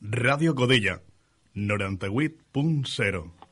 Radio Codilla 98.0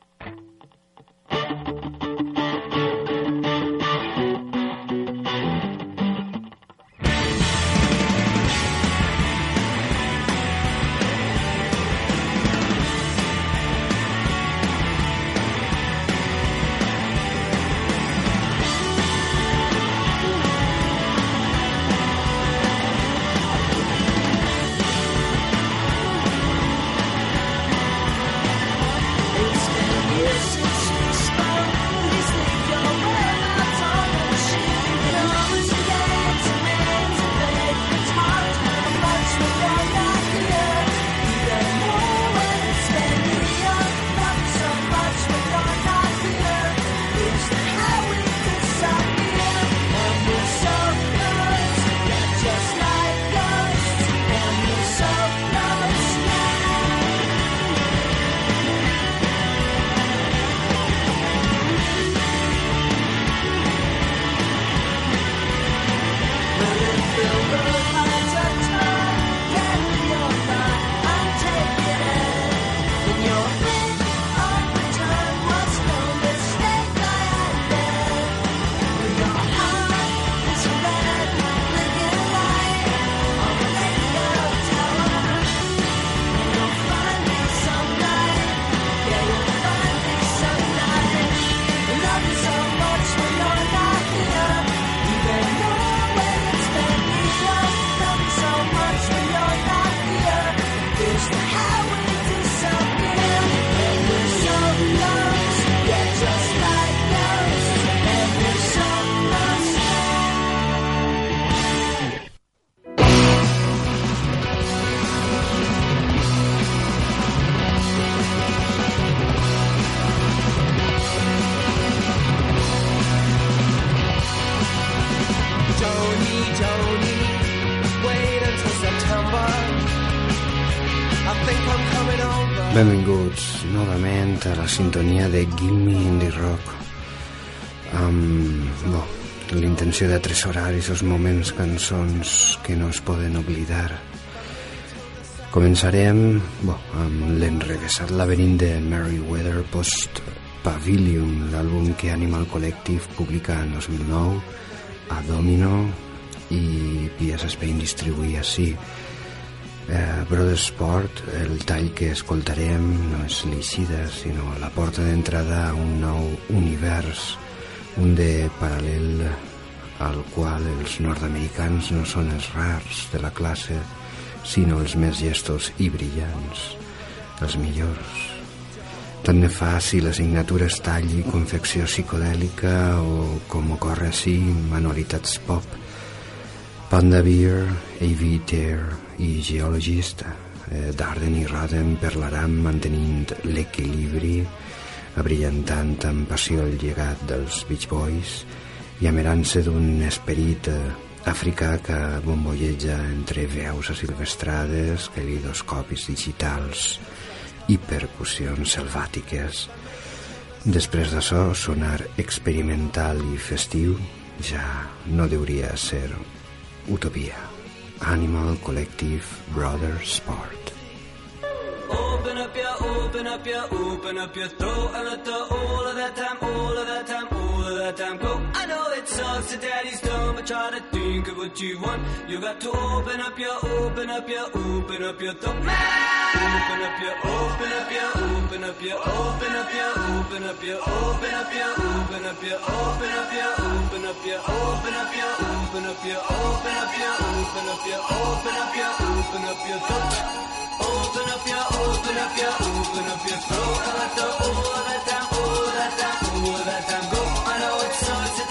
a la sintonia de Gimme Indie Rock amb bo, l'intenció de atresorar aquests moments cançons que no es poden oblidar començarem bo, amb l'enrevessat laberint de Meriwether Post Pavilion l'àlbum que Animal Collective publica en 2009 a Domino i P.S. Spain distribuïa així Eh, Brother Sport, el tall que escoltarem no és l'eixida, sinó la porta d'entrada a un nou univers, un de paral·lel al qual els nord-americans no són els rars de la classe, sinó els més llestos i brillants, els millors. Tant ne fa si la signatura és tall i confecció psicodèlica o, com ocorre així, manualitats pop, Panda Beer, A.V. Dare i Geologist, eh, Darden i Roden parlaran mantenint l'equilibri, abrillantant amb passió el llegat dels Beach Boys i amerant-se d'un esperit eh, africà que bombolleja entre veus asilvestrades, calidoscopis digitals i percussions selvàtiques. Després d'això, sonar experimental i festiu ja no deuria ser utopia. Animal Collective Brother Sport. Open up your, open up your, open up your throat and let the all of that time, all of that time, all of that time go. I know it sucks that daddy's done, but try to think of what you want. You got to open up your, open up your, open up your throat. Open up your, open up your, open up your, open up your, open up your, open up your, open up your, open up your, open up your, open up your, open up your, open up your, open up your, open up your, open up your throat. Open up your, open up your, open up your throat and let the all that time, all that time, all that time go. I know it sucks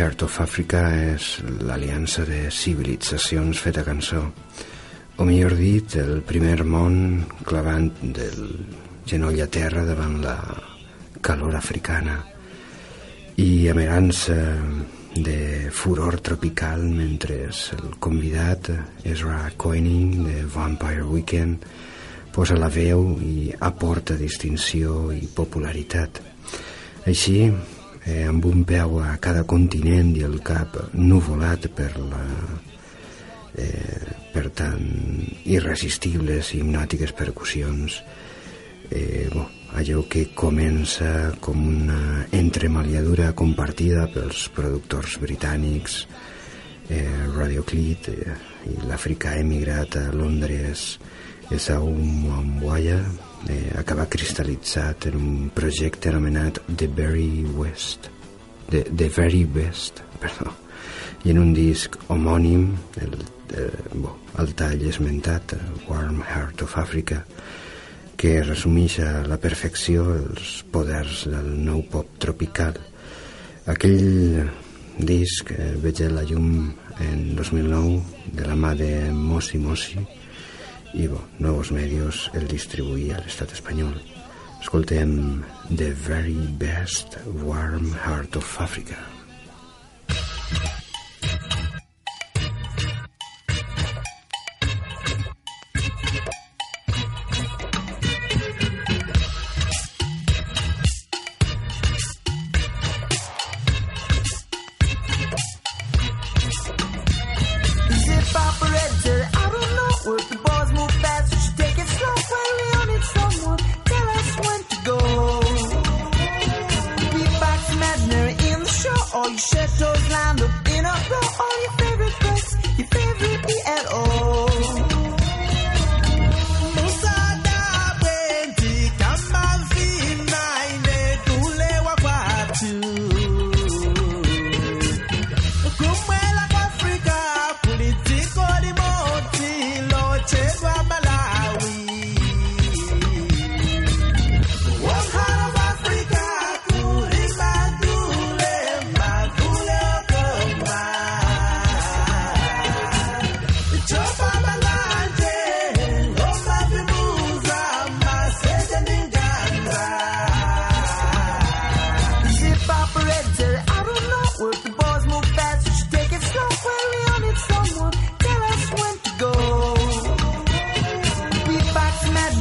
Heart of Africa és l'aliança de civilitzacions feta cançó, o millor dit, el primer món clavant del genoll a terra davant la calor africana i amagant-se de furor tropical mentre el convidat Ezra Koenig de Vampire Weekend posa la veu i aporta distinció i popularitat. Així, eh, amb un peu a cada continent i el cap nuvolat per la eh, per tant irresistibles i hipnòtiques percussions. Eh, bo, allò que comença com una entremaliadura compartida pels productors britànics eh, Radio Clit eh, i l'Àfrica emigrat a Londres Esau Mwambwaya eh, acaba cristal·litzat en un projecte anomenat The Very West. The, The Very Best perdó, i en un disc homònim el, el, bo, el tall esmentat Warm Heart of Africa que resumeix a la perfecció els poders del nou pop tropical. Aquell disc eh, veig la llum en 2009 de la mà de Mosi Mosi i bo, Nuevos Medios el distribuïa a l'estat espanyol. Escoltem The Very Best Warm Heart of Africa.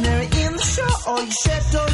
partner in the show, or you should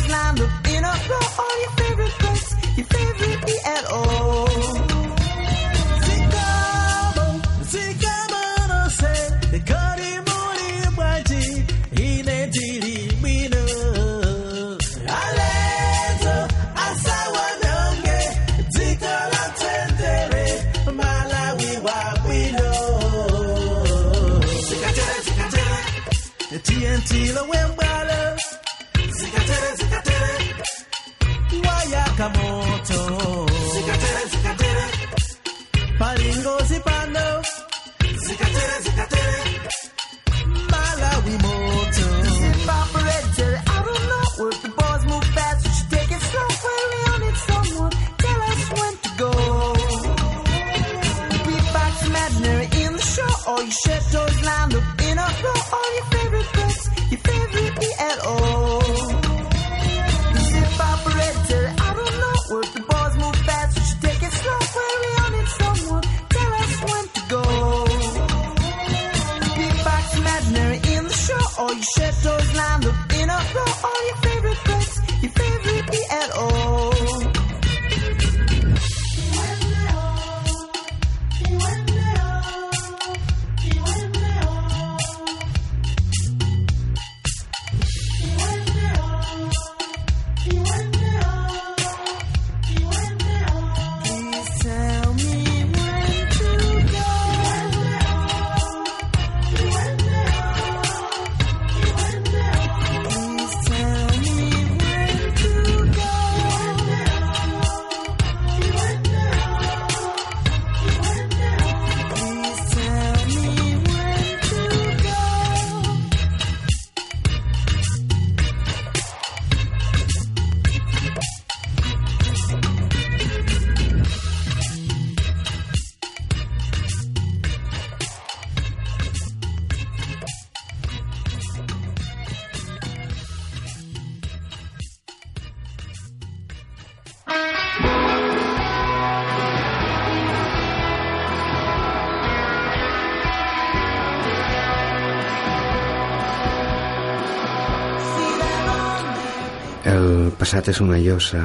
passat és una llosa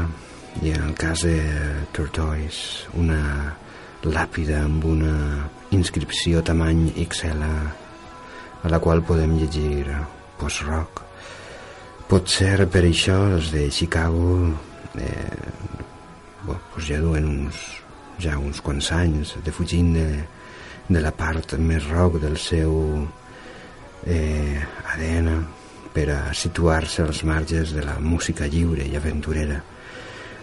i en el cas de Tortoise una làpida amb una inscripció tamany XL a la qual podem llegir post-rock. Potser per això els de Chicago eh, bo, pues ja duen uns, ja uns quants anys defugint de, de la part més rock del seu eh, ADN per a situar-se als marges de la música lliure i aventurera.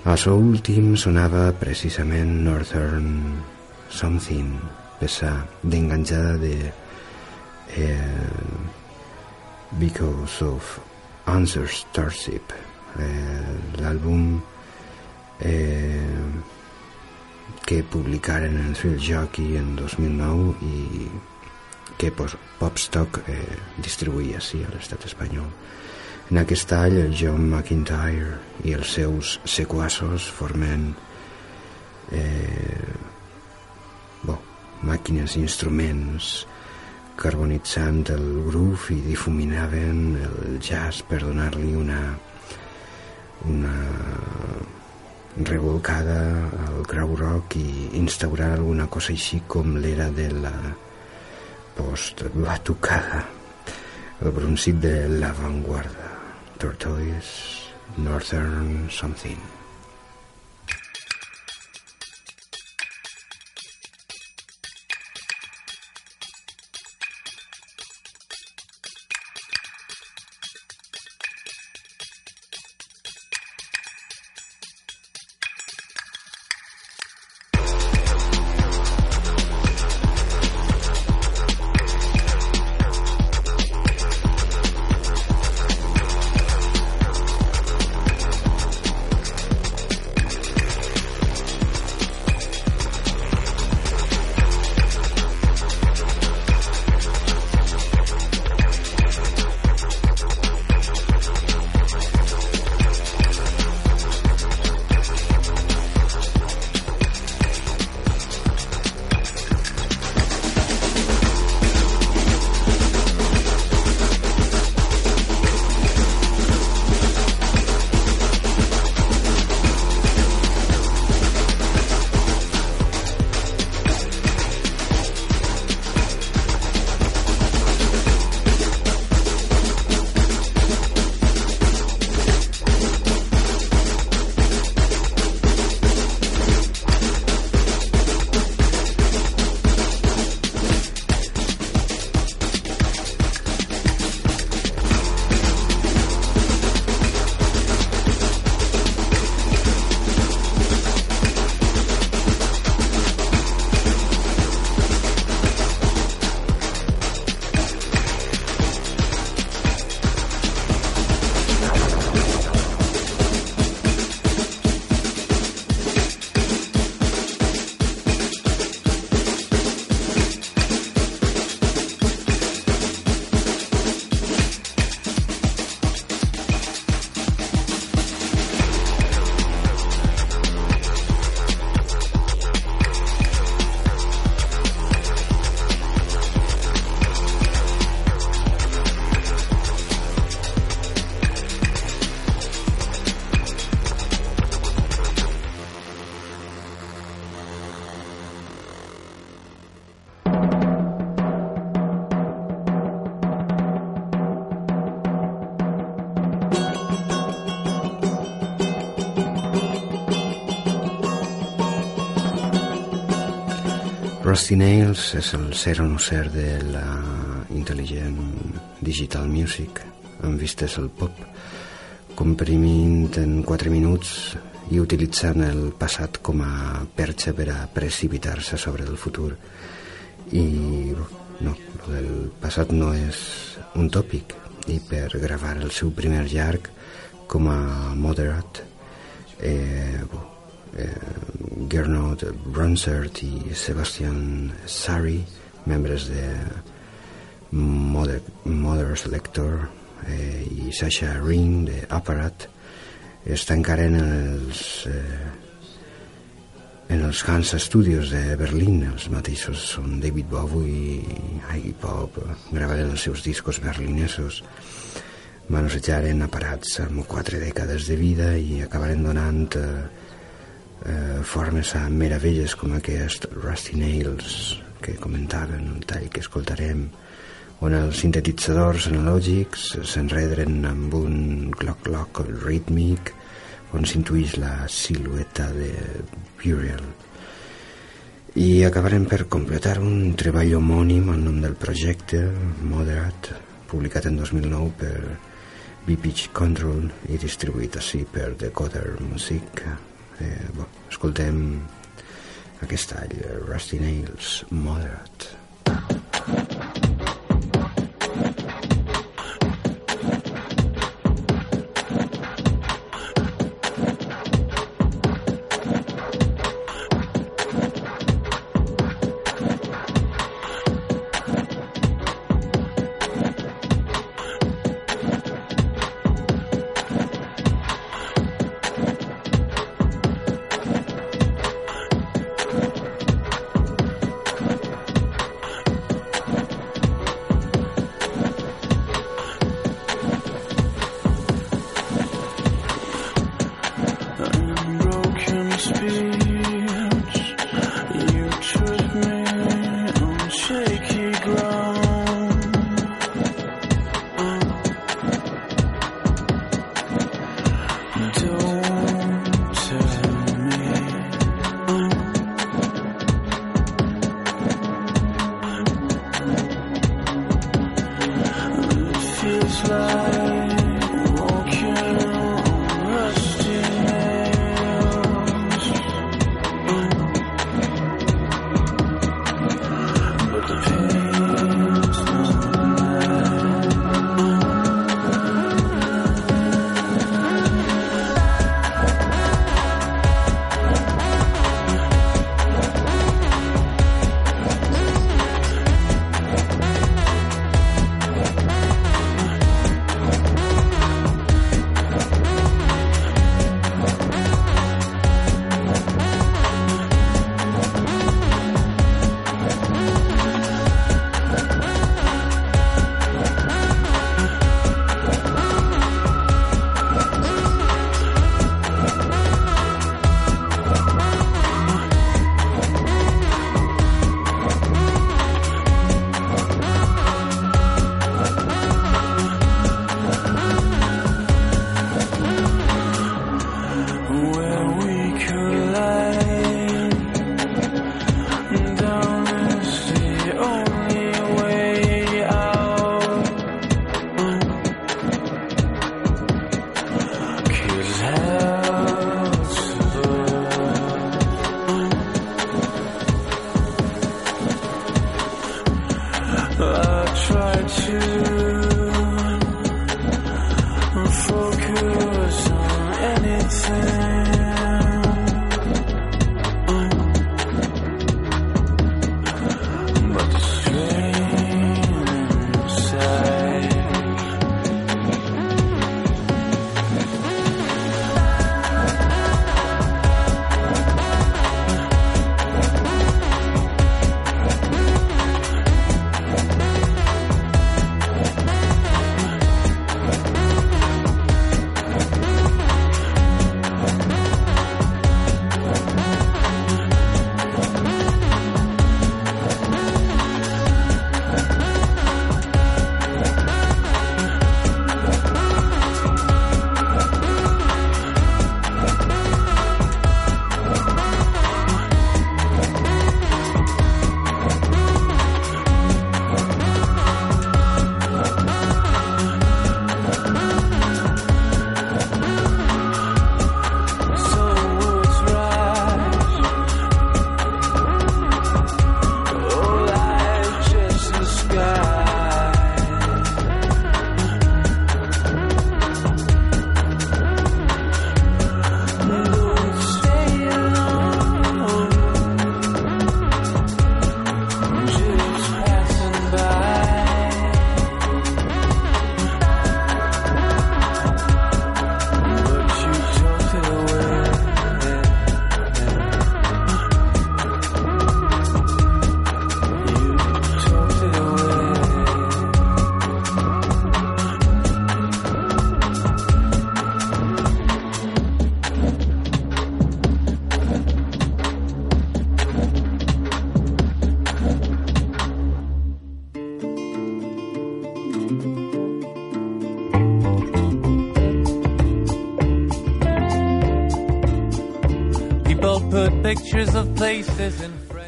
El seu últim sonava precisament Northern Something, peça d'enganjada de eh, Because of Answer Starship, eh, l'àlbum eh, que publicaren en Thrill Jockey en 2009 i que pues, Popstock eh, distribuïa sí, a l'estat espanyol. En aquest tall, el John McIntyre i els seus sequassos formen eh, bo, màquines i instruments carbonitzant el groove i difuminaven el jazz per donar-li una una revolcada al grau rock i instaurar alguna cosa així com l'era de la post-batucada el broncit de l'avantguarda Tortoise Northern Something Rusty Nails és el ser o no ser de la intel·ligent digital music. Amb vistes al pop comprimint en 4 minuts i utilitzant el passat com a perxa per a precipitar-se sobre el futur. I no, el passat no és un tòpic. I per gravar el seu primer llarg com a moderat eh, bo, eh, Gernot Bronsert i Sebastian Sari membres de Mother, Mother Selector eh, i Sasha Ring de Apparat es tancaren els eh, en els Hans Studios de Berlín. Els mateixos són David Bowie i Iggy Pop gravaren els seus discos berlinesos. Manosejaren aparats amb quatre dècades de vida i acabaren donant eh, eh, formes a meravelles com aquest Rusty Nails que comentaven el tall que escoltarem on els sintetitzadors analògics s'enredren amb un cloc-cloc rítmic on s'intuïx la silueta de Burial. I acabarem per completar un treball homònim al nom del projecte, Moderat, publicat en 2009 per B-Pitch Control i distribuït així per Decoder Music. Eh, bo, escoltem aquest tall, Rusty Nails, Moderat.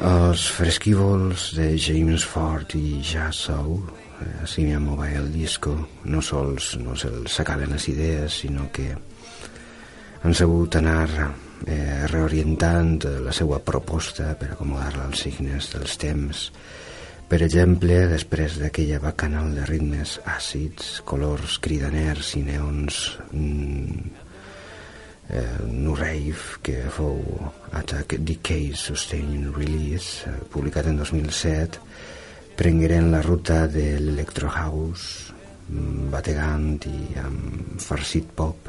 Els fresquívols de James Ford i Jazz Soul, eh, Simian Mobile Disco, no sols no se'ls acaben les idees, sinó que han sabut anar eh, reorientant la seva proposta per acomodar-la als signes dels temps. Per exemple, després d'aquella bacanal de ritmes àcids, colors cridaners i neons mm, eh, New Rave, que fou Attack Decay Sustained Release, eh, publicat en 2007, prengueren la ruta de l'Electro House, mm, bategant i amb farcit pop.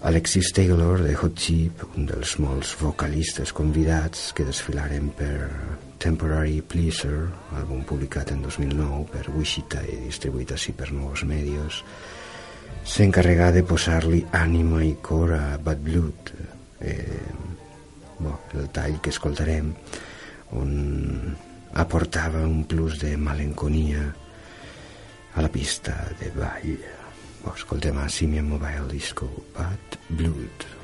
Alexis Taylor de Hot Chip, un dels molts vocalistes convidats que desfilaren per Temporary Pleasure, àlbum publicat en 2009 per Wichita i distribuït així per nous medios, s'encarregà de posar-li ànima i cor a Bad Blood, eh, bo, el tall que escoltarem, on aportava un plus de malenconia a la pista de ball. Bo, escoltem a Simian Mobile Disco, Bad Blood.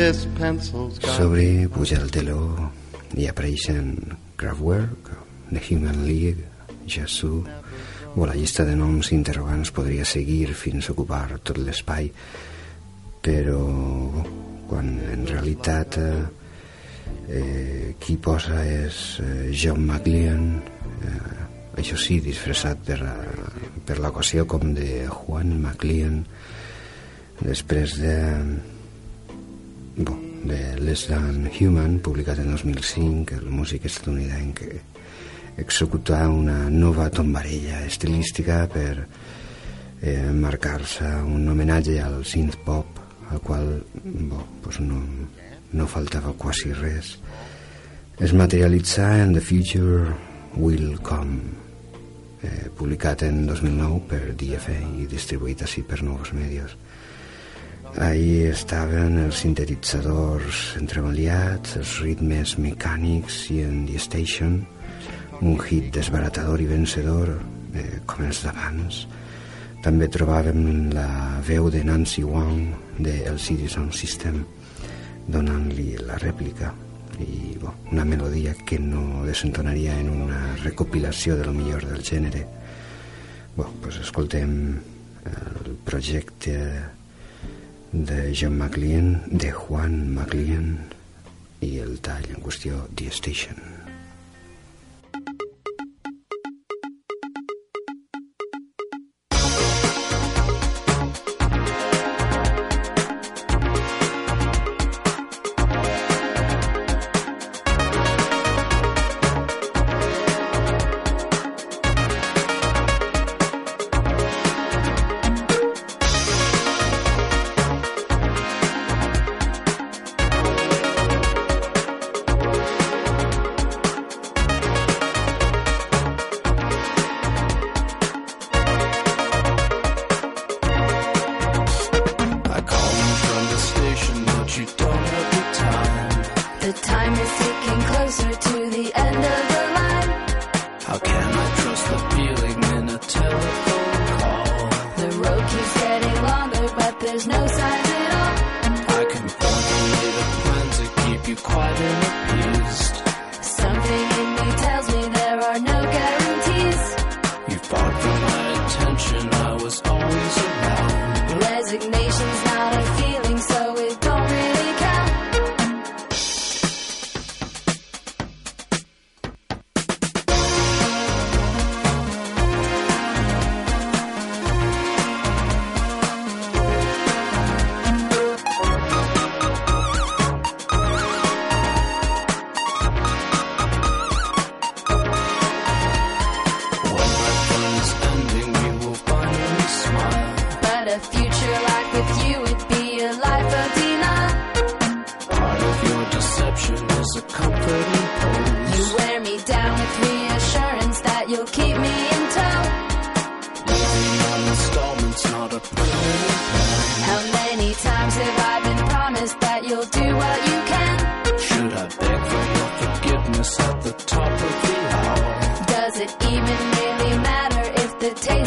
Sobre el teló i apareixen Kraftwerk, The Human League, Yasu, o la llista de noms interrogants podria seguir fins a ocupar tot l'espai, però quan en realitat eh, eh, qui posa és eh, John McLean, eh, això sí, disfressat per, eh, per l'equació com de Juan McLean, després de bo, de Less Than Human, publicat en 2005, el músic estatunidenc executar una nova tombarella estilística per eh, marcar-se un homenatge al synth pop al qual bo, pues no, no faltava quasi res. Es materialitza en The Future Will Come eh, publicat en 2009 per DFA i distribuït així per nous medios Ahí estaven els sintetitzadors entremaliats, els ritmes mecànics i en The Station, un hit desbaratador i vencedor eh, com els d'abans. També trobàvem la veu de Nancy Wong de El Citizen System donant-li la rèplica i bo, una melodia que no desentonaria en una recopilació de lo millor del gènere. Bo, pues escoltem el projecte de John McLean, de Juan McLean i el tall en qüestió The Station. The taste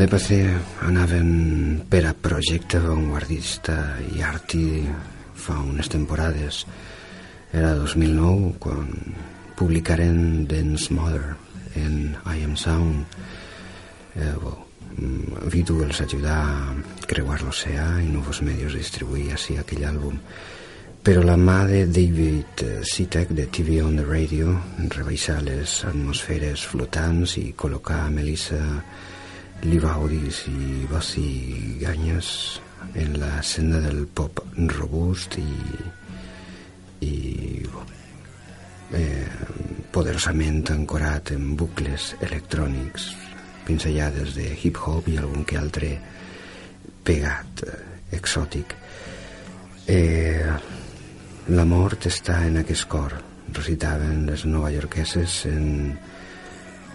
l'EPC anaven per a projecte vanguardista i arti fa unes temporades. Era 2009 quan publicaren Dance Mother en I Am Sound. Eh, bo, mm, Vitu els ajudà a creuar l'oceà i Novos Medios distribuir així aquell àlbum. Però la mà de David eh, Sitek de TV on the Radio rebaixar les atmosferes flotants i col·locar Melissa Melissa li Libaudis i Bassi Ganyes en la senda del pop robust i, i eh, poderosament ancorat en bucles electrònics pinzellades de hip-hop i algun que altre pegat, eh, exòtic. Eh, la mort està en aquest cor, recitaven les novaiorqueses en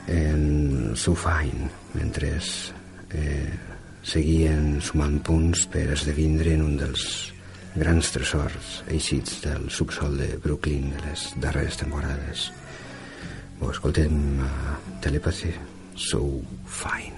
en Sufain, mentre eh, seguien sumant punts per esdevindre en un dels grans tresors eixits del subsol de Brooklyn de les darreres temporades. Ho escoltem a Telepathy, So Fine.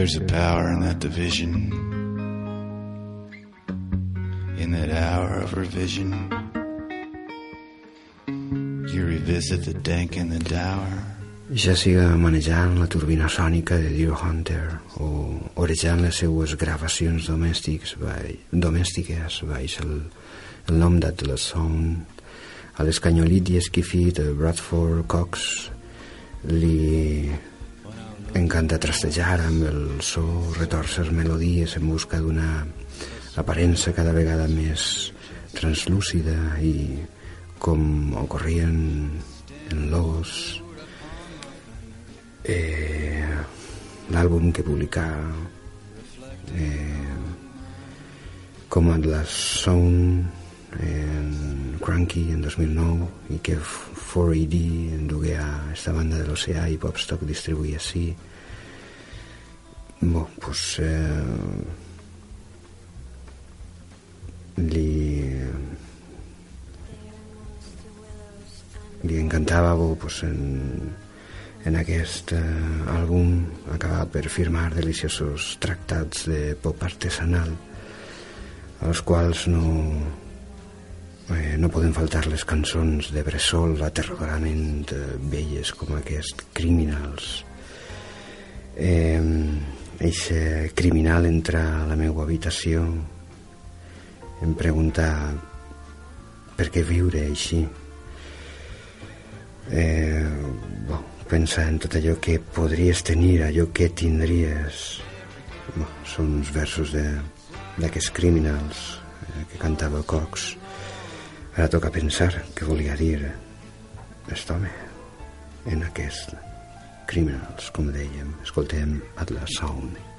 there's a power in that division, in that hour of revision. You revisit the dank and the dour. Ja siga manejant la turbina sònica de Deer Hunter o orejant les seues gravacions domèstics by, domèstiques baix el, el nom d'Atlas Sound, a l'escanyolit i esquifit de Bradford Cox li encanta trastejar amb el so retorces melodies en busca d'una aparença cada vegada més translúcida i com ocorrien en Logos eh, l'àlbum que publicà eh, com Atlas Sound en Cranky en 2009 i que 4AD endugué a esta banda de l'oceà i Popstock distribuïa així Bo, pues, eh, li li encantava bo, pues, en, en aquest eh, àlbum acabar per firmar deliciosos tractats de pop artesanal als quals no eh, no poden faltar les cançons de Bressol aterradorament eh, velles com aquest Criminals eh, eixe criminal entra a la meva habitació em pregunta per què viure així eh, bo, pensa en tot allò que podries tenir, allò que tindries. Bo, són uns versos d'aquests criminals eh, que cantava Cox. Ara toca pensar què volia dir aquest home en aquest criminals, com dèiem. Escoltem Atlas Sound.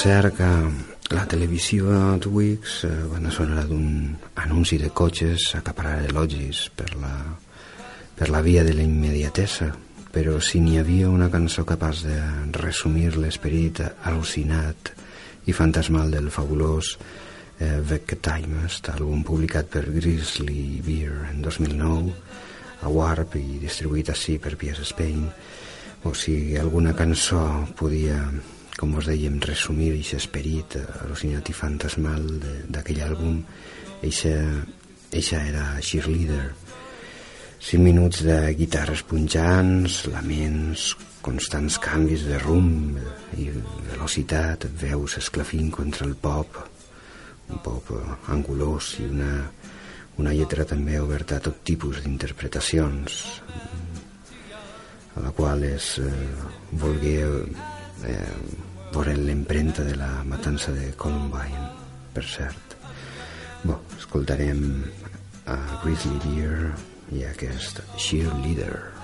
Ara que la televisió a Twix, eh, banda sonora d'un anunci de cotxes acaparar elogis per la, per la via de la immediatesa, però si n'hi havia una cançó capaç de resumir l'esperit al·lucinat i fantasmal del fabulós eh, Beck Timest, àlbum publicat per Grizzly Bear en 2009, a Warp i distribuït així per PS Spain, o si alguna cançó podia, com us dèiem, resumir aquest esperit al·lucinat i fantasmal d'aquell àlbum, eixa, eixa era Cheerleader. Cinc minuts de guitarres punjants, laments, constants canvis de rumb i velocitat, veus esclafint contra el pop, un pop eh, angulós i una, una lletra també oberta a tot tipus d'interpretacions, a la qual es eh, volgué eh, veure l'empremta de la matança de Columbine, per cert. Bo, escoltarem a Grizzly Deer i aquest Cheerleader. Cheerleader,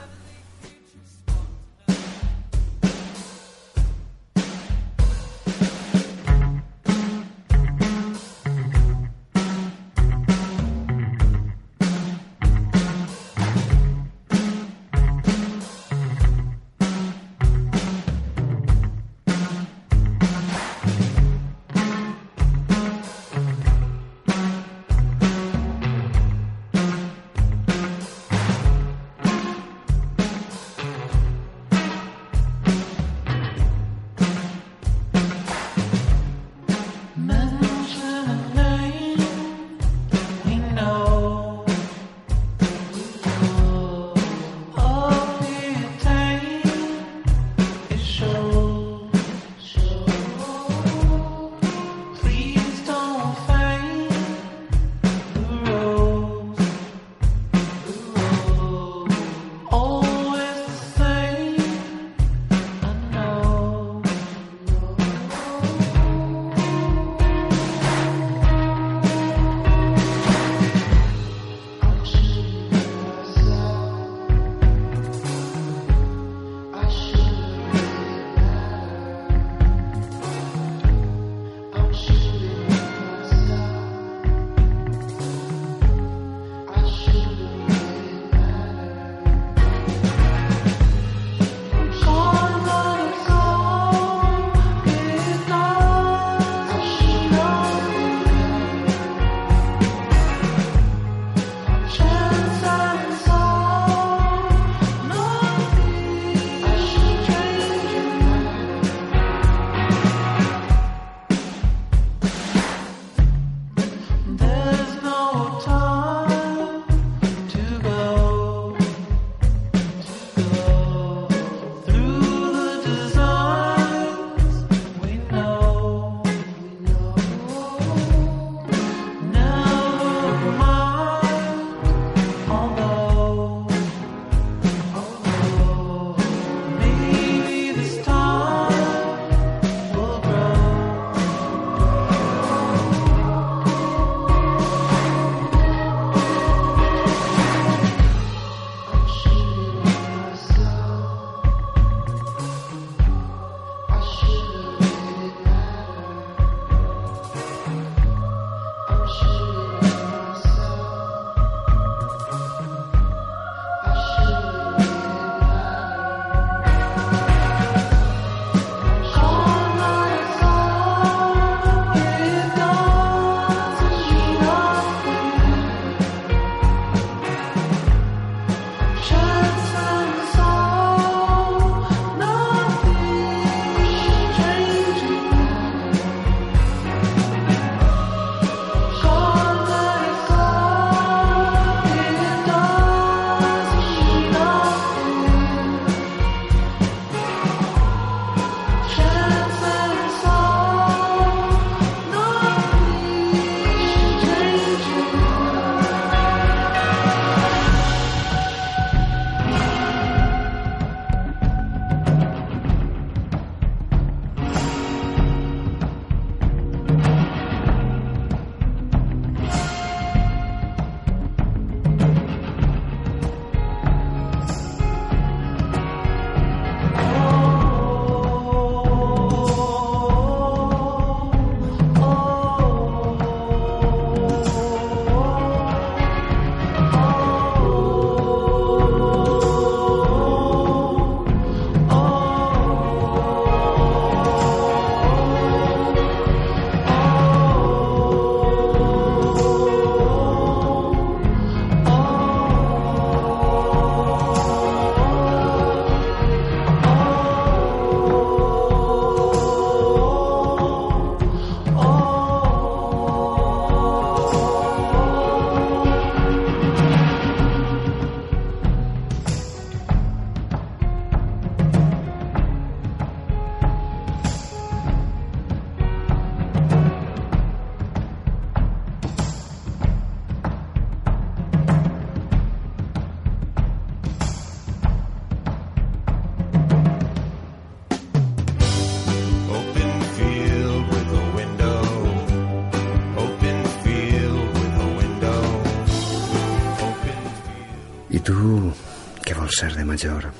major?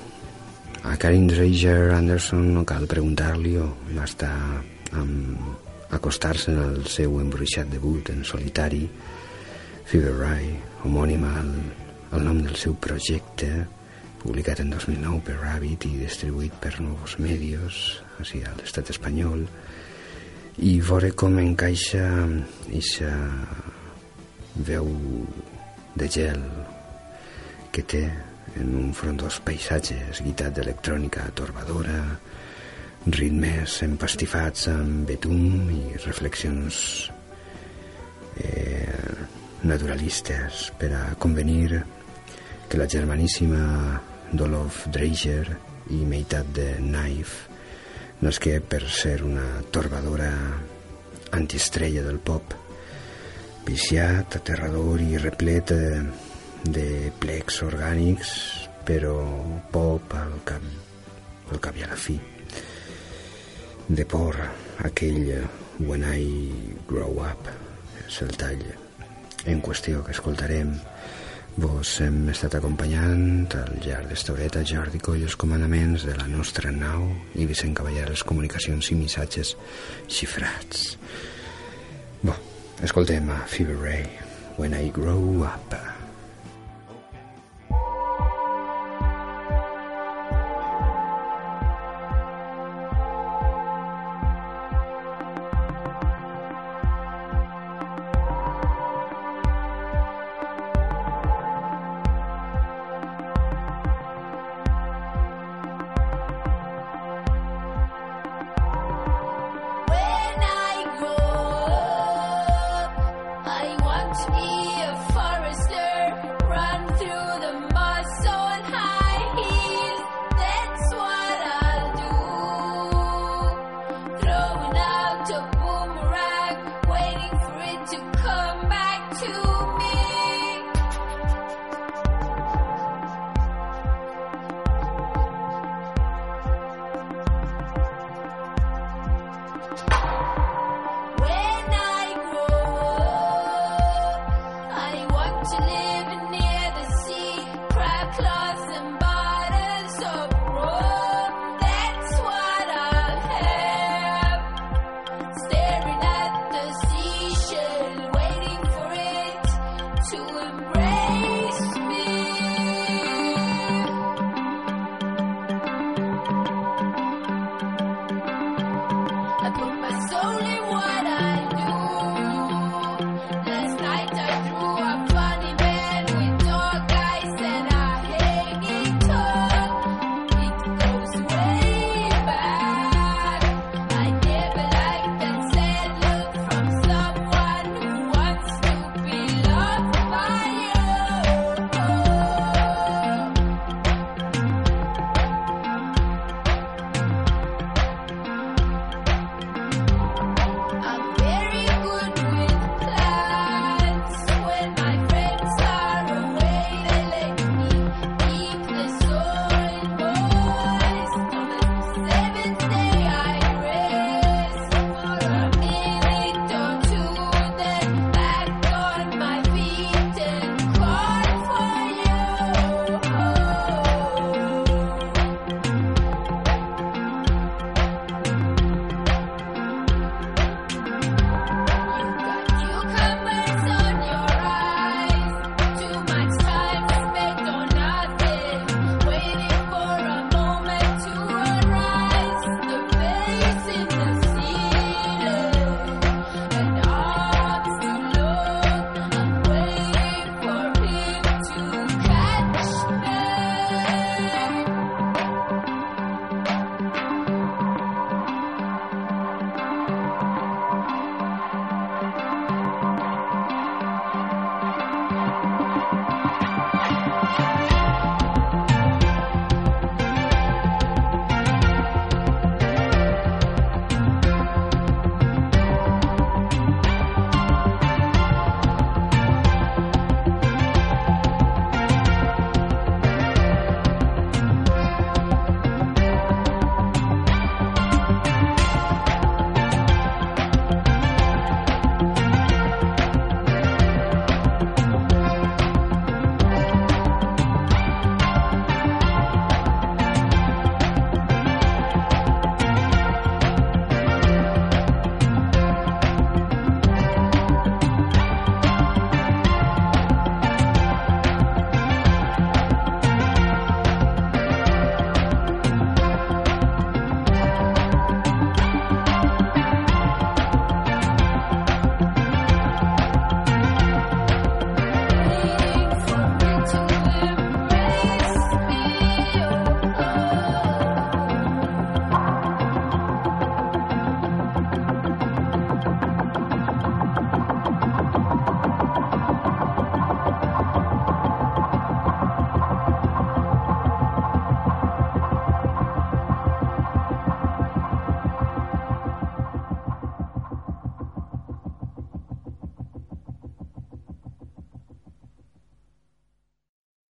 A Karin Drager Anderson no cal preguntar-li-ho, basta amb acostar-se el seu embruixat debut en solitari, Fever Ray, homònima al, al nom del seu projecte, publicat en 2009 per Rabbit i distribuït per Novos Medios, així a l'estat espanyol, i veure com encaixa eixa veu de gel que té en un frondós paisatges guitat d'electrònica torbadora, ritmes empastifats amb betum i reflexions eh, naturalistes per a convenir que la germaníssima Dolof Dreiger i meitat de Knife que per ser una torbadora antiestrella del pop viciat, aterrador i replet de, de plecs orgànics però pop al cap, al cap i a la fi. De por aquell When I Grow Up és el tall en qüestió que escoltarem. Vos hem estat acompanyant al llarg d'esta horeta Jordi Coll els comandaments de la nostra nau i Vicent Cavallar les comunicacions i missatges xifrats. Bo, escoltem a Fever Ray When I Grow Up